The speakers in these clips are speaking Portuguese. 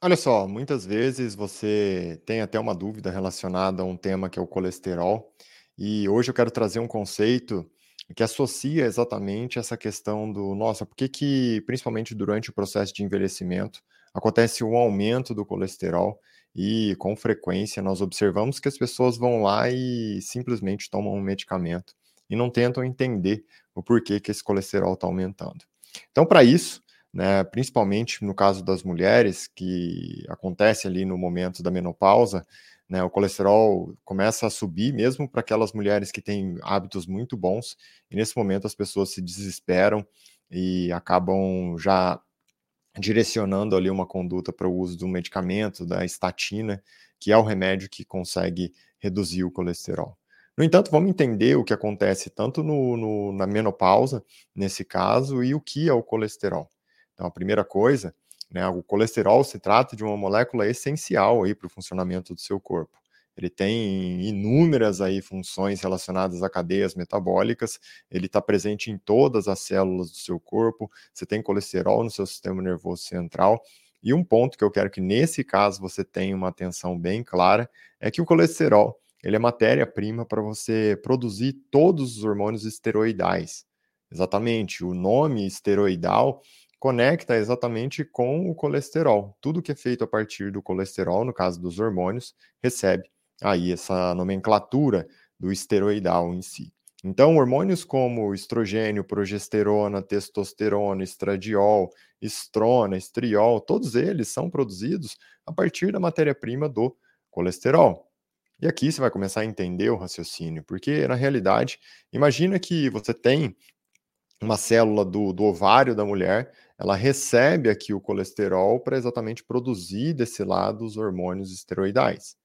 Olha só, muitas vezes você tem até uma dúvida relacionada a um tema que é o colesterol, e hoje eu quero trazer um conceito que associa exatamente essa questão do, nossa, por que que, principalmente durante o processo de envelhecimento, acontece um aumento do colesterol e com frequência nós observamos que as pessoas vão lá e simplesmente tomam um medicamento e não tentam entender o porquê que esse colesterol está aumentando. Então, para isso, né, principalmente no caso das mulheres, que acontece ali no momento da menopausa, né, o colesterol começa a subir, mesmo para aquelas mulheres que têm hábitos muito bons, e nesse momento as pessoas se desesperam e acabam já direcionando ali uma conduta para o uso do medicamento, da estatina, que é o remédio que consegue reduzir o colesterol. No entanto, vamos entender o que acontece tanto no, no, na menopausa, nesse caso, e o que é o colesterol. Então, a primeira coisa, né, o colesterol se trata de uma molécula essencial para o funcionamento do seu corpo. Ele tem inúmeras aí funções relacionadas a cadeias metabólicas, ele está presente em todas as células do seu corpo, você tem colesterol no seu sistema nervoso central, e um ponto que eu quero que nesse caso você tenha uma atenção bem clara é que o colesterol ele é matéria-prima para você produzir todos os hormônios esteroidais. Exatamente, o nome esteroidal conecta exatamente com o colesterol. Tudo que é feito a partir do colesterol, no caso dos hormônios, recebe aí essa nomenclatura do esteroidal em si. Então, hormônios como estrogênio, progesterona, testosterona, estradiol, estrona, estriol, todos eles são produzidos a partir da matéria-prima do colesterol. E aqui você vai começar a entender o raciocínio, porque na realidade, imagina que você tem uma célula do, do ovário da mulher, ela recebe aqui o colesterol para exatamente produzir desse lado os hormônios esteroidais.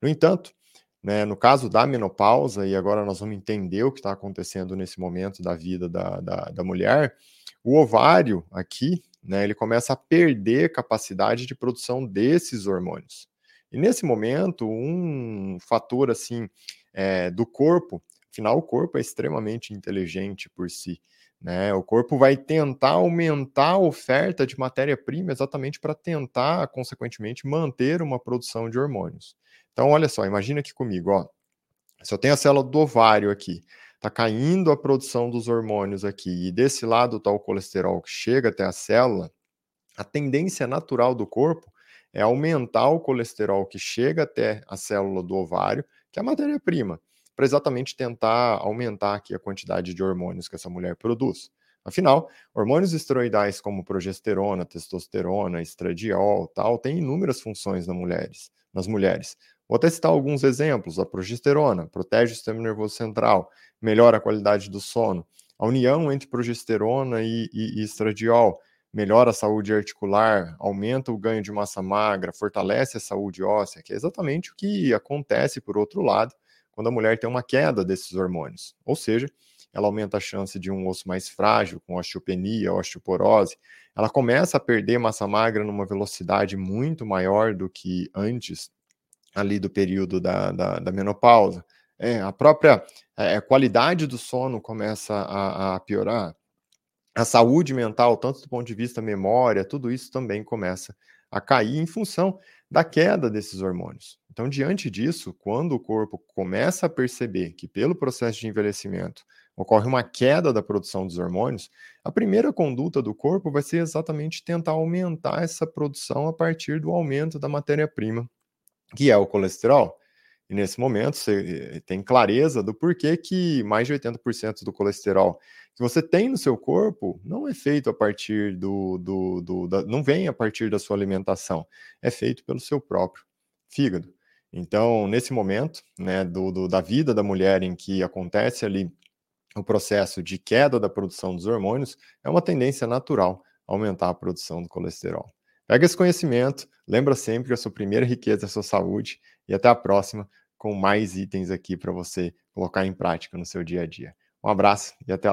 No entanto, né, no caso da menopausa, e agora nós vamos entender o que está acontecendo nesse momento da vida da, da, da mulher, o ovário aqui, né, ele começa a perder capacidade de produção desses hormônios. E nesse momento, um fator assim é, do corpo, afinal, o corpo é extremamente inteligente por si. Né? O corpo vai tentar aumentar a oferta de matéria-prima exatamente para tentar, consequentemente, manter uma produção de hormônios. Então, olha só, imagina aqui comigo, ó. Se eu tenho a célula do ovário aqui, está caindo a produção dos hormônios aqui, e desse lado está o colesterol que chega até a célula, a tendência natural do corpo é aumentar o colesterol que chega até a célula do ovário, que é a matéria-prima para exatamente tentar aumentar aqui a quantidade de hormônios que essa mulher produz. Afinal, hormônios esteroidais como progesterona, testosterona, estradiol, tal, têm inúmeras funções nas mulheres, nas mulheres. Vou até citar alguns exemplos. A progesterona protege o sistema nervoso central, melhora a qualidade do sono. A união entre progesterona e, e, e estradiol melhora a saúde articular, aumenta o ganho de massa magra, fortalece a saúde óssea, que é exatamente o que acontece, por outro lado, quando a mulher tem uma queda desses hormônios. Ou seja, ela aumenta a chance de um osso mais frágil, com osteopenia, osteoporose. Ela começa a perder massa magra numa velocidade muito maior do que antes, ali do período da, da, da menopausa. É, a própria é, qualidade do sono começa a, a piorar. A saúde mental, tanto do ponto de vista memória, tudo isso também começa a cair em função da queda desses hormônios. Então, diante disso, quando o corpo começa a perceber que, pelo processo de envelhecimento, ocorre uma queda da produção dos hormônios, a primeira conduta do corpo vai ser exatamente tentar aumentar essa produção a partir do aumento da matéria-prima, que é o colesterol. E nesse momento você tem clareza do porquê que mais de 80% do colesterol que você tem no seu corpo não é feito a partir do. do, do da, não vem a partir da sua alimentação, é feito pelo seu próprio fígado. Então, nesse momento né, do, do, da vida da mulher em que acontece ali o processo de queda da produção dos hormônios, é uma tendência natural aumentar a produção do colesterol. Pega esse conhecimento, lembra sempre que a sua primeira riqueza é a sua saúde e até a próxima com mais itens aqui para você colocar em prática no seu dia a dia. Um abraço e até lá.